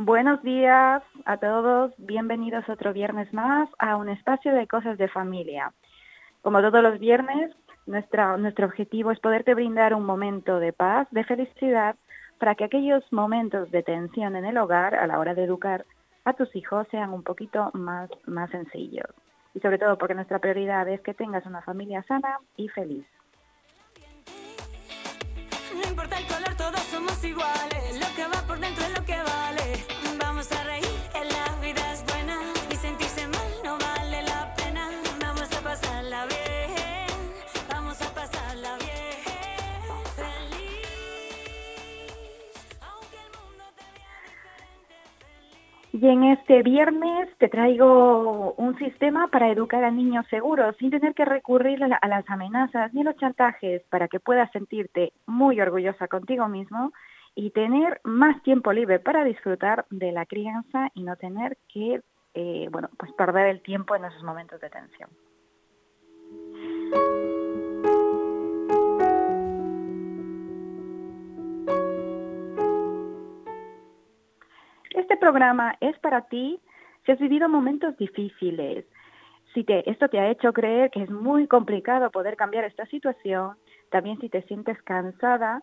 Buenos días a todos, bienvenidos otro viernes más a un espacio de cosas de familia. Como todos los viernes, nuestra, nuestro objetivo es poderte brindar un momento de paz, de felicidad, para que aquellos momentos de tensión en el hogar a la hora de educar a tus hijos sean un poquito más, más sencillos. Y sobre todo porque nuestra prioridad es que tengas una familia sana y feliz. Importa el color, todos somos iguales. Lo que va por dentro es lo que vale. Vamos a reír, Y en este viernes te traigo un sistema para educar a niños seguros sin tener que recurrir a, la- a las amenazas ni a los chantajes para que puedas sentirte muy orgullosa contigo mismo y tener más tiempo libre para disfrutar de la crianza y no tener que eh, bueno, pues perder el tiempo en esos momentos de tensión. Este programa es para ti si has vivido momentos difíciles, si esto te ha hecho creer que es muy complicado poder cambiar esta situación, también si te sientes cansada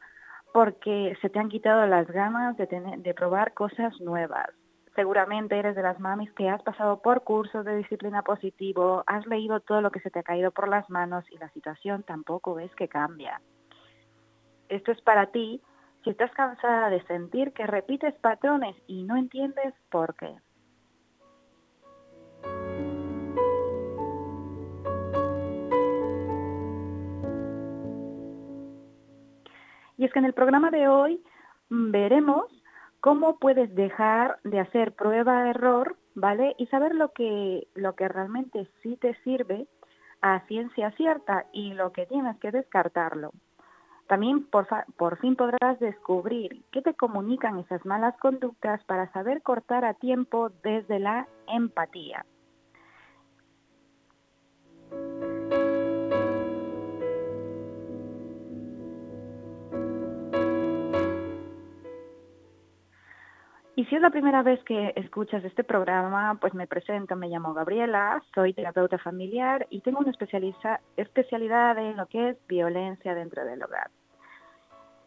porque se te han quitado las ganas de, tener, de probar cosas nuevas. Seguramente eres de las mamis que has pasado por cursos de disciplina positivo, has leído todo lo que se te ha caído por las manos y la situación tampoco ves que cambia. Esto es para ti si estás cansada de sentir que repites patrones y no entiendes por qué. Y es que en el programa de hoy mm, veremos cómo puedes dejar de hacer prueba-error, ¿vale? Y saber lo que, lo que realmente sí te sirve a ciencia cierta y lo que tienes que descartarlo. También por, por fin podrás descubrir qué te comunican esas malas conductas para saber cortar a tiempo desde la empatía. Y si es la primera vez que escuchas este programa, pues me presento, me llamo Gabriela, soy terapeuta familiar y tengo una especialidad en lo que es violencia dentro del hogar.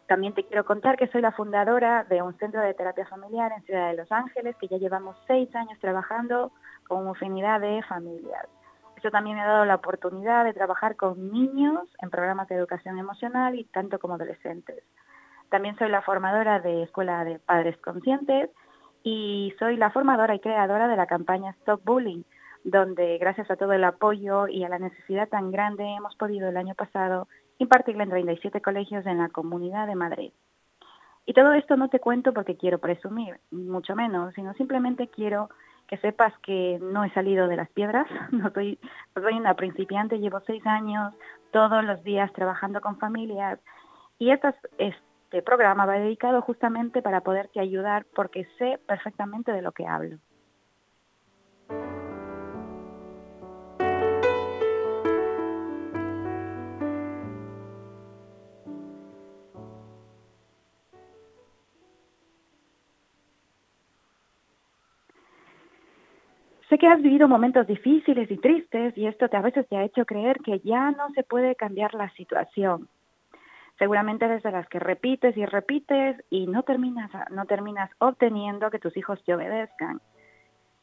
También te quiero contar que soy la fundadora de un centro de terapia familiar en Ciudad de Los Ángeles, que ya llevamos seis años trabajando con infinidad de familias. Esto también me ha dado la oportunidad de trabajar con niños en programas de educación emocional y tanto como adolescentes. También soy la formadora de Escuela de Padres Conscientes y soy la formadora y creadora de la campaña Stop Bullying, donde gracias a todo el apoyo y a la necesidad tan grande hemos podido el año pasado impartirla en 37 colegios en la Comunidad de Madrid. Y todo esto no te cuento porque quiero presumir, mucho menos, sino simplemente quiero que sepas que no he salido de las piedras, no soy, soy una principiante, llevo seis años todos los días trabajando con familias y estas, este programa va dedicado justamente para poderte ayudar porque sé perfectamente de lo que hablo. Sé que has vivido momentos difíciles y tristes y esto te, a veces te ha hecho creer que ya no se puede cambiar la situación. Seguramente eres de las que repites y repites y no terminas, no terminas obteniendo que tus hijos te obedezcan.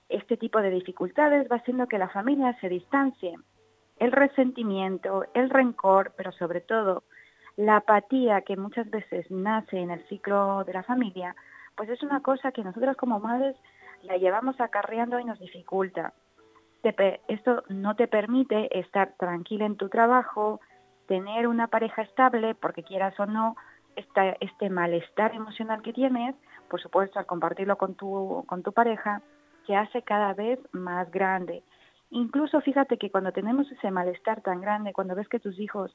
Este tipo de dificultades va haciendo que la familia se distancie. El resentimiento, el rencor, pero sobre todo La apatía que muchas veces nace en el ciclo de la familia, pues es una cosa que nosotros como madres la llevamos acarreando y nos dificulta. esto no te permite estar tranquila en tu trabajo, tener una pareja estable, porque quieras o no, este malestar emocional que tienes, por supuesto, al compartirlo con tu, con tu pareja, se hace cada vez más grande. Incluso fíjate que cuando tenemos ese malestar tan grande, cuando ves que tus hijos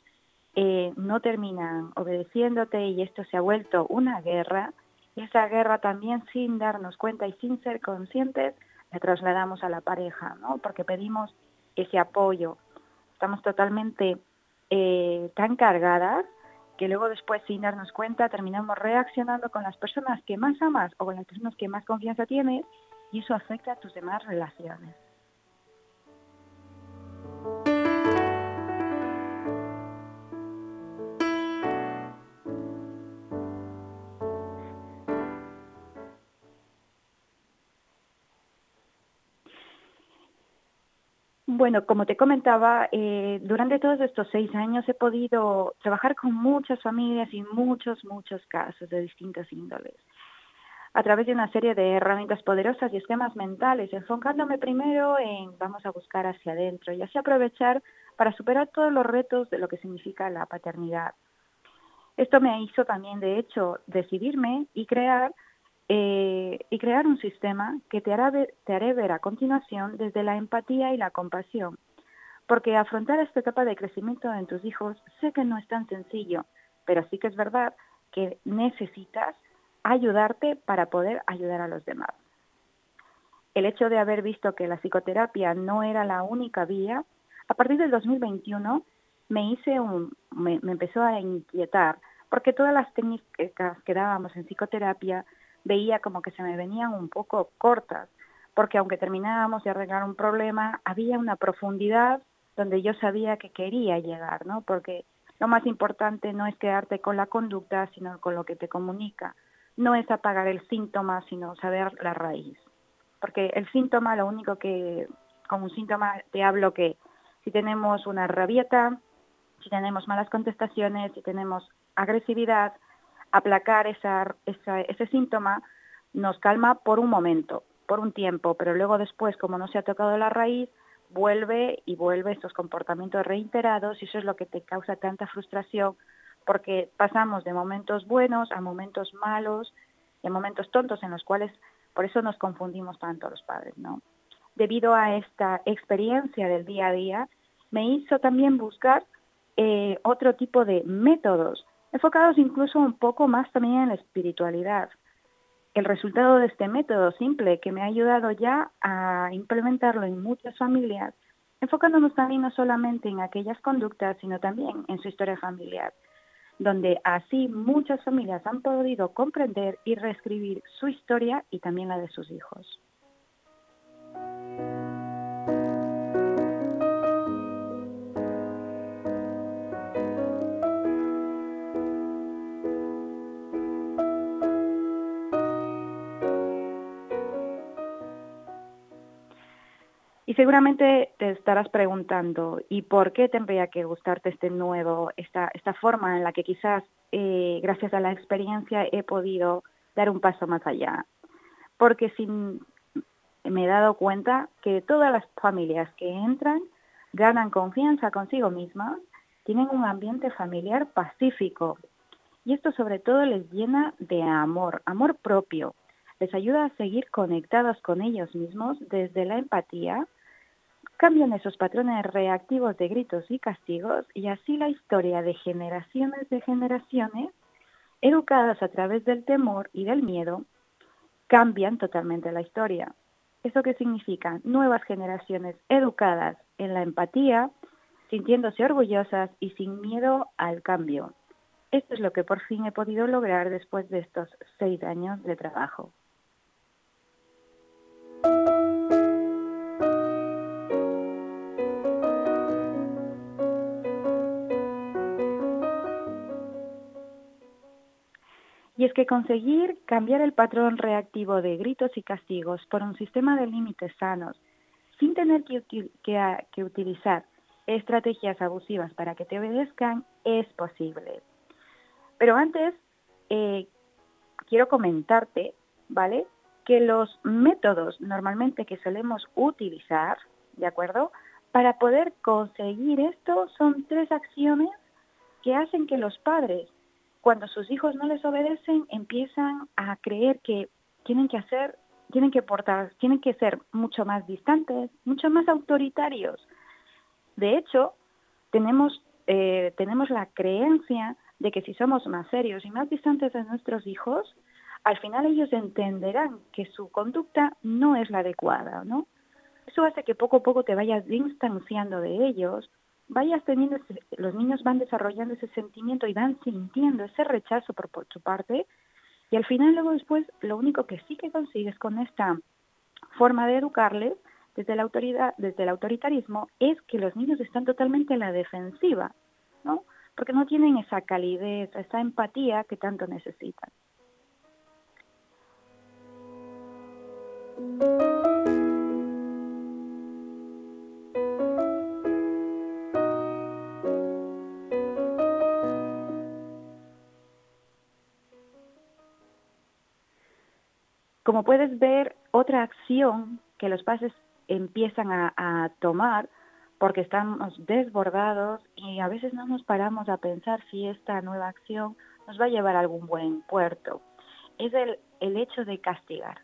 eh, no terminan obedeciéndote y esto se ha vuelto una guerra, esa guerra también sin darnos cuenta y sin ser conscientes, la trasladamos a la pareja, ¿no? Porque pedimos ese apoyo. Estamos totalmente eh, tan cargadas que luego después sin darnos cuenta terminamos reaccionando con las personas que más amas o con las personas que más confianza tienes y eso afecta a tus demás relaciones. Bueno, como te comentaba, eh, durante todos estos seis años he podido trabajar con muchas familias y muchos, muchos casos de distintas índoles, a través de una serie de herramientas poderosas y esquemas mentales, enfocándome primero en vamos a buscar hacia adentro y así aprovechar para superar todos los retos de lo que significa la paternidad. Esto me hizo también, de hecho, decidirme y crear eh, y crear un sistema que te, hará te haré ver a continuación desde la empatía y la compasión. Porque afrontar esta etapa de crecimiento en tus hijos sé que no es tan sencillo, pero sí que es verdad que necesitas ayudarte para poder ayudar a los demás. El hecho de haber visto que la psicoterapia no era la única vía, a partir del 2021 me hice un, me empezó a inquietar, porque todas las técnicas que dábamos en psicoterapia veía como que se me venían un poco cortas, porque aunque terminábamos de arreglar un problema, había una profundidad donde yo sabía que quería llegar, ¿no? Porque lo más importante no es quedarte con la conducta, sino con lo que te comunica. No es apagar el síntoma, sino saber la raíz. Porque el síntoma, lo único que, con un síntoma te hablo que si tenemos una rabieta, si tenemos malas contestaciones, si tenemos agresividad, aplacar esa, ese síntoma nos calma por un momento, por un tiempo, pero luego después, como no se ha tocado la raíz, vuelve y vuelve estos comportamientos reiterados y eso es lo que te causa tanta frustración porque pasamos de momentos buenos a momentos malos, de momentos tontos en los cuales por eso nos confundimos tanto los padres, ¿no? Debido a esta experiencia del día a día, me hizo también buscar eh, otro tipo de métodos enfocados incluso un poco más también en la espiritualidad. El resultado de este método simple que me ha ayudado ya a implementarlo en muchas familias, enfocándonos también no solamente en aquellas conductas, sino también en su historia familiar, donde así muchas familias han podido comprender y reescribir su historia y también la de sus hijos. Seguramente te estarás preguntando, ¿y por qué tendría que gustarte este nuevo, esta, esta forma en la que quizás eh, gracias a la experiencia he podido dar un paso más allá? Porque sin, me he dado cuenta que todas las familias que entran ganan confianza consigo mismas, tienen un ambiente familiar pacífico. Y esto sobre todo les llena de amor, amor propio. Les ayuda a seguir conectados con ellos mismos desde la empatía, cambian esos patrones reactivos de gritos y castigos y así la historia de generaciones de generaciones, educadas a través del temor y del miedo, cambian totalmente la historia. ¿Eso qué significa? Nuevas generaciones educadas en la empatía, sintiéndose orgullosas y sin miedo al cambio. Esto es lo que por fin he podido lograr después de estos seis años de trabajo. Es que conseguir cambiar el patrón reactivo de gritos y castigos por un sistema de límites sanos, sin tener que, que, utilizar estrategias abusivas para que te obedezcan, es posible. Pero antes, eh, quiero comentarte, ¿vale? Que los métodos normalmente que solemos utilizar, ¿de acuerdo? Para poder conseguir esto son tres acciones que hacen que los padres, cuando sus hijos no les obedecen, empiezan a creer que tienen que hacer, tienen que portar, tienen que ser mucho más distantes, mucho más autoritarios. De hecho, tenemos, eh, tenemos la creencia de que si somos más serios y más distantes de nuestros hijos, al final ellos entenderán que su conducta no es la adecuada, ¿no? Eso hace que poco a poco te vayas distanciando de ellos, vayas teniendo, los niños van desarrollando ese sentimiento y van sintiendo ese rechazo por, por su parte, y al final luego después lo único que sí que consigues con esta forma de educarles desde la autoridad, desde el autoritarismo, es que los niños están totalmente en la defensiva, ¿no? Porque no tienen esa calidez, esa empatía que tanto necesitan. Como puedes ver, otra acción que los padres empiezan a, tomar porque estamos desbordados y a veces no nos paramos a pensar si esta nueva acción nos va a llevar a algún buen puerto. Es el, el hecho de castigar.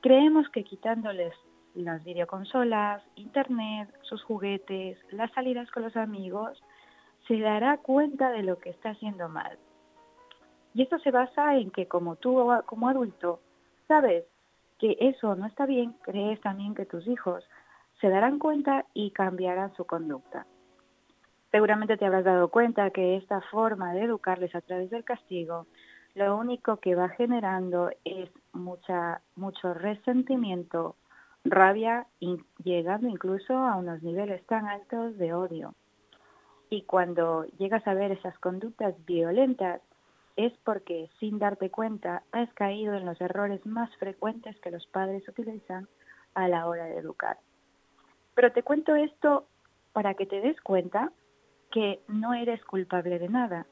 Creemos que quitándoles las videoconsolas, internet, sus juguetes, las salidas con los amigos, se dará cuenta de lo que está haciendo mal. Y esto se basa en que como tú como adulto sabes que eso no está bien, crees también que tus hijos se darán cuenta y cambiarán su conducta. Seguramente te habrás dado cuenta que esta forma de educarles a través del castigo lo único que va generando es mucha, mucho resentimiento, rabia, llegando incluso a unos niveles tan altos de odio. Y cuando llegas a ver esas conductas violentas, es porque sin darte cuenta has caído en los errores más frecuentes que los padres utilizan a la hora de educar. Pero te cuento esto para que te des cuenta que no eres culpable de nada,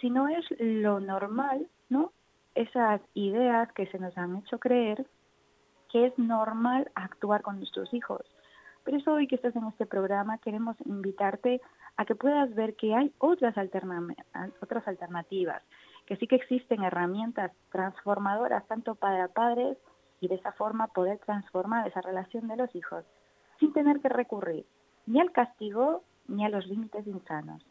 sino es lo normal, ¿no? Esas ideas que se nos han hecho creer que es normal actuar con nuestros hijos. Por eso hoy que estás en este programa queremos invitarte a que puedas ver que hay otras, otras alternativas, que sí que existen herramientas transformadoras tanto para padres y de esa forma poder transformar esa relación de los hijos sin tener que recurrir ni al castigo ni a los límites insanos.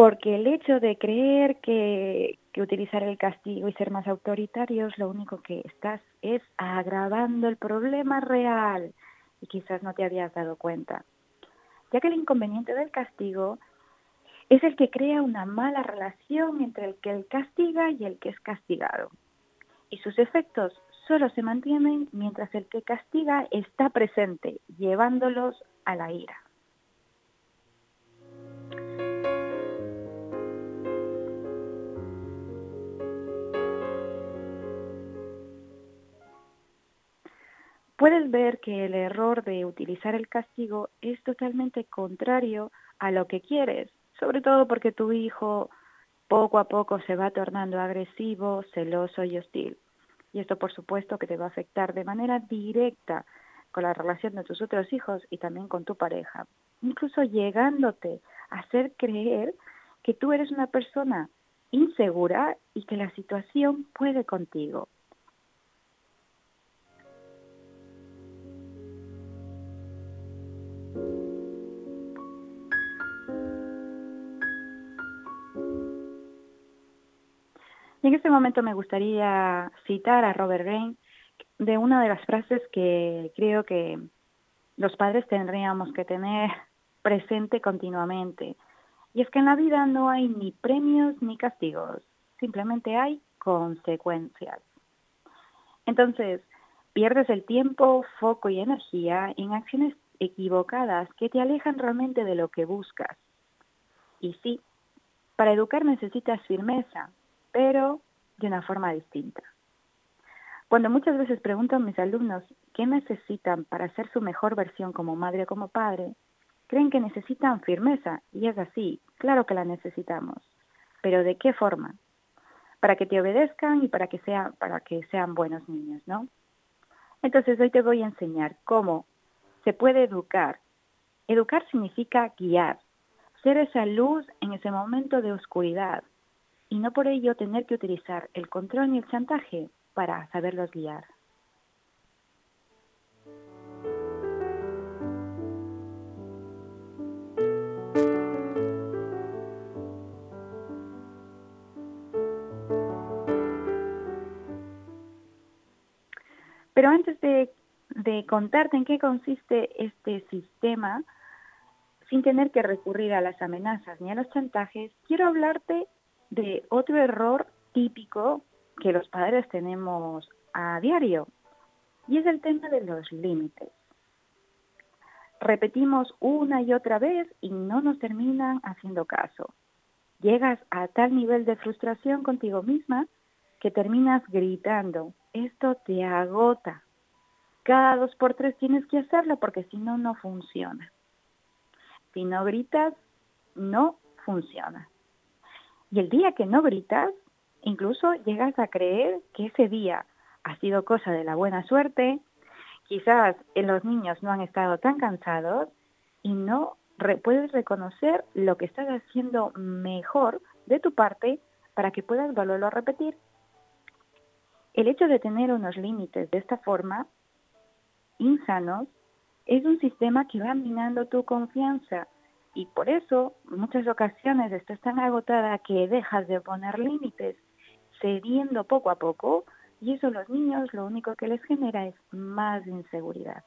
Porque el hecho de creer que, utilizar el castigo y ser más autoritarios lo único que estás es agravando el problema real y quizás no te habías dado cuenta, ya que el inconveniente del castigo es el que crea una mala relación entre el que el castiga y el que es castigado. Y sus efectos solo se mantienen mientras el que castiga está presente, llevándolos a la ira. Puedes ver que el error de utilizar el castigo es totalmente contrario a lo que quieres, sobre todo porque tu hijo poco a poco se va tornando agresivo, celoso y hostil. Y esto por supuesto que te va a afectar de manera directa con la relación de tus otros hijos y también con tu pareja, incluso llegándote a hacer creer que tú eres una persona insegura y que la situación puede contigo. Y en este momento me gustaría citar a Robert Greene de una de las frases que creo que los padres tendríamos que tener presente continuamente. Y es que en la vida no hay ni premios ni castigos, simplemente hay consecuencias. Entonces, pierdes el tiempo, foco y energía en acciones equivocadas que te alejan realmente de lo que buscas. Y sí, para educar necesitas firmeza, pero de una forma distinta. Cuando muchas veces pregunto a mis alumnos qué necesitan para ser su mejor versión como madre o como padre, creen que necesitan firmeza, y es así, claro que la necesitamos. Pero ¿de qué forma? Para que te obedezcan y para que, sean, para que sean buenos niños, ¿no? Entonces hoy te voy a enseñar cómo se puede educar. Educar significa guiar, ser esa luz en ese momento de oscuridad y no por ello tener que utilizar el control ni el chantaje para saberlos guiar. Pero antes de, contarte en qué consiste este sistema, sin tener que recurrir a las amenazas ni a los chantajes, quiero hablarte de otro error típico que los padres tenemos a diario, y es el tema de los límites. Repetimos una y otra vez y no nos terminan haciendo caso. Llegas a tal nivel de frustración contigo misma que terminas gritando. Esto te agota. Cada dos por tres tienes que hacerlo porque si no, no funciona. Si no gritas, no funciona. Y el día que no gritas, Incluso llegas a creer que ese día ha sido cosa de la buena suerte, quizás los niños no han estado tan cansados y no puedes reconocer lo que estás haciendo mejor de tu parte para que puedas volverlo a repetir. El hecho de tener unos límites de esta forma, insanos, es un sistema que va minando tu confianza y por eso muchas ocasiones estás tan agotada que dejas de poner límites cediendo poco a poco y eso a los niños lo único que les genera es más inseguridad.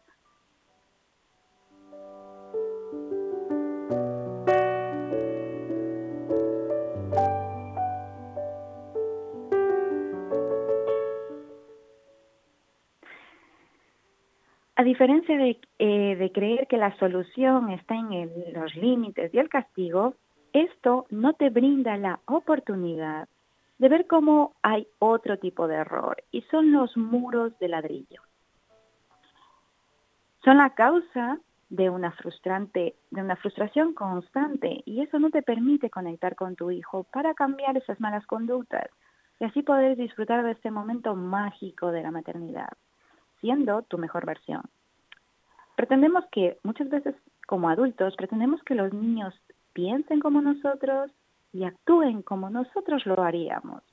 A diferencia de, eh, de, creer que la solución está en los límites y el castigo, esto no te brinda la oportunidad de ver cómo hay otro tipo de error y son los muros de ladrillo. Son la causa de una frustrante, de una frustración constante y eso no te permite conectar con tu hijo para cambiar esas malas conductas y así poder disfrutar de este momento mágico de la maternidad, siendo tu mejor versión. Pretendemos que muchas veces como adultos pretendemos que los niños piensen como nosotros, y actúen como nosotros lo haríamos.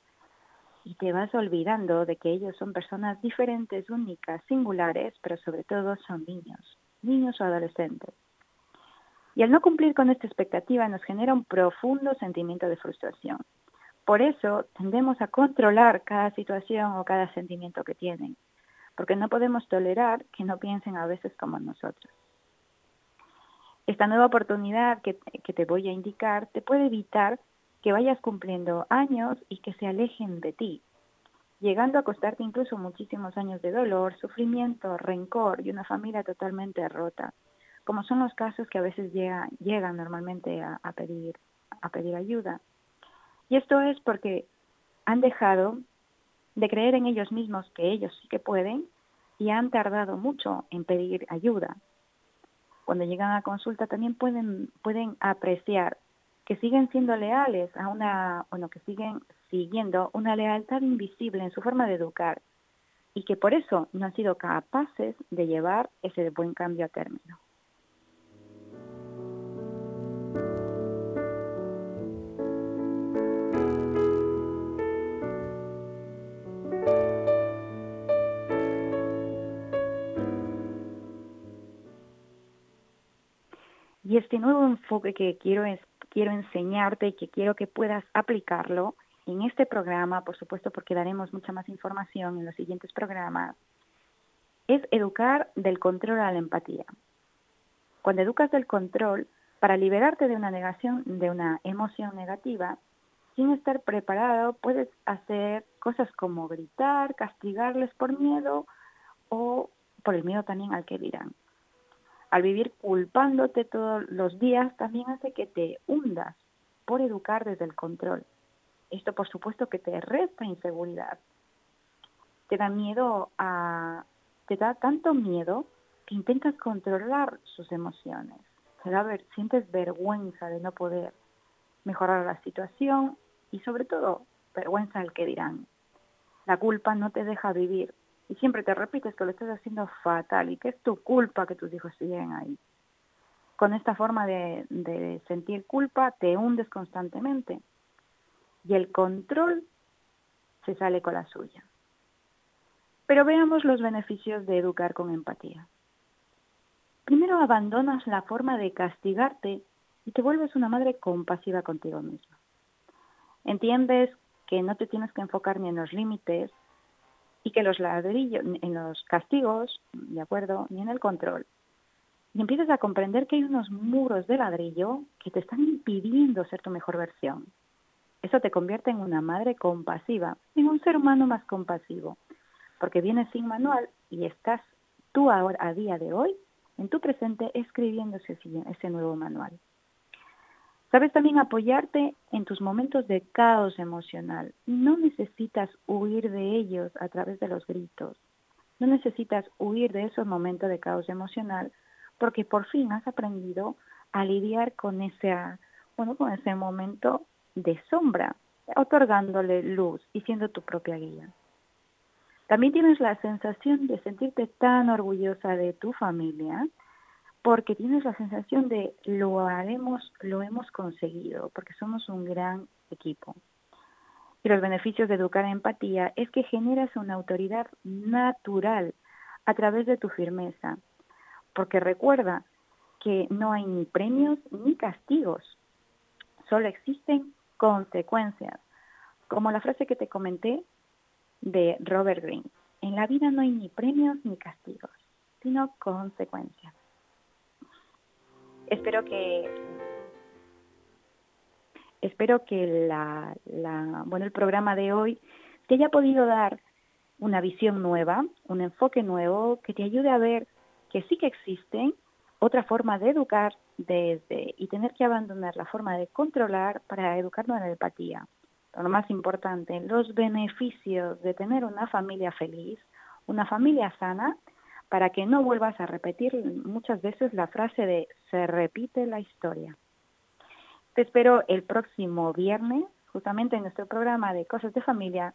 Y te vas olvidando de que ellos son personas diferentes, únicas, singulares, pero sobre todo son niños, niños o adolescentes. Y al no cumplir con esta expectativa nos genera un profundo sentimiento de frustración. Por eso tendemos a controlar cada situación o cada sentimiento que tienen, porque no podemos tolerar que no piensen a veces como nosotros. Esta nueva oportunidad que, que te voy a indicar te puede evitar que vayas cumpliendo años y que se alejen de ti, llegando a costarte incluso muchísimos años de dolor, sufrimiento, rencor y una familia totalmente rota, como son los casos que a veces llegan normalmente a, pedir, a pedir ayuda. Y esto es porque han dejado de creer en ellos mismos que ellos sí que pueden y han tardado mucho en pedir ayuda. Cuando llegan a consulta también pueden, pueden apreciar que siguen siendo leales a una, bueno, que siguen siguiendo una lealtad invisible en su forma de educar y que por eso no han sido capaces de llevar ese buen cambio a término. Y este nuevo enfoque que quiero quiero enseñarte y que quiero que puedas aplicarlo en este programa, por supuesto porque daremos mucha más información en los siguientes programas, es educar del control a la empatía. Cuando educas del control, para liberarte de una negación, de una emoción negativa, sin estar preparado, puedes hacer cosas como gritar, castigarles por miedo o por el miedo también al que dirán al vivir culpándote todos los días, también hace que te hundas por educar desde el control. Esto, por supuesto, que te resta inseguridad. Te da miedo a... te da tanto miedo que intentas controlar sus emociones. Te da sientes vergüenza de no poder mejorar la situación y sobre todo vergüenza del que dirán. La culpa no te deja vivir y siempre te repites que lo estás haciendo fatal y que es tu culpa que tus hijos siguen ahí. Con esta forma de, sentir culpa te hundes constantemente y el control se sale con la suya. Pero veamos los beneficios de educar con empatía. Primero abandonas la forma de castigarte y te vuelves una madre compasiva contigo misma. Entiendes que no te tienes que enfocar ni en los límites y que los ladrillos, en los castigos, ¿de acuerdo? Ni en el control. Y empiezas a comprender que hay unos muros de ladrillo que te están impidiendo ser tu mejor versión. Eso te convierte en una madre compasiva, en un ser humano más compasivo, porque vienes sin manual y estás tú ahora, a día de hoy, en tu presente, escribiendo ese, ese nuevo manual. Sabes también apoyarte en tus momentos de caos emocional. No necesitas huir de ellos a través de los gritos. No necesitas huir de esos momentos de caos emocional porque por fin has aprendido a lidiar con ese, bueno, con ese momento de sombra, otorgándole luz y siendo tu propia guía. También tienes la sensación de sentirte tan orgullosa de tu familia porque tienes la sensación de lo haremos, lo hemos conseguido, porque somos un gran equipo. Y los beneficios de educar empatía es que generas una autoridad natural a través de tu firmeza, porque recuerda que no hay ni premios ni castigos, solo existen consecuencias, como la frase que te comenté de Robert Greene. En la vida no hay ni premios ni castigos, sino consecuencias. Espero que espero que la, bueno el programa de hoy te haya podido dar una visión nueva, un enfoque nuevo que te ayude a ver que sí que existen otra forma de educar desde y tener que abandonar la forma de controlar para educarnos en la empatía. lo más importante, los beneficios de tener una familia feliz, una familia sana para que no vuelvas a repetir muchas veces la frase de se repite la historia. Te espero el próximo viernes, justamente en nuestro programa de Cosas de Familia,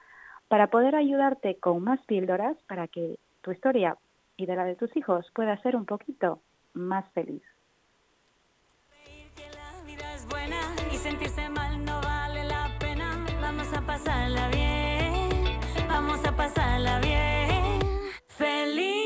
para poder ayudarte con más píldoras para que tu historia y de la de tus hijos pueda ser un poquito más feliz. Vamos a pasarla bien, vamos a pasarla bien. Feliz.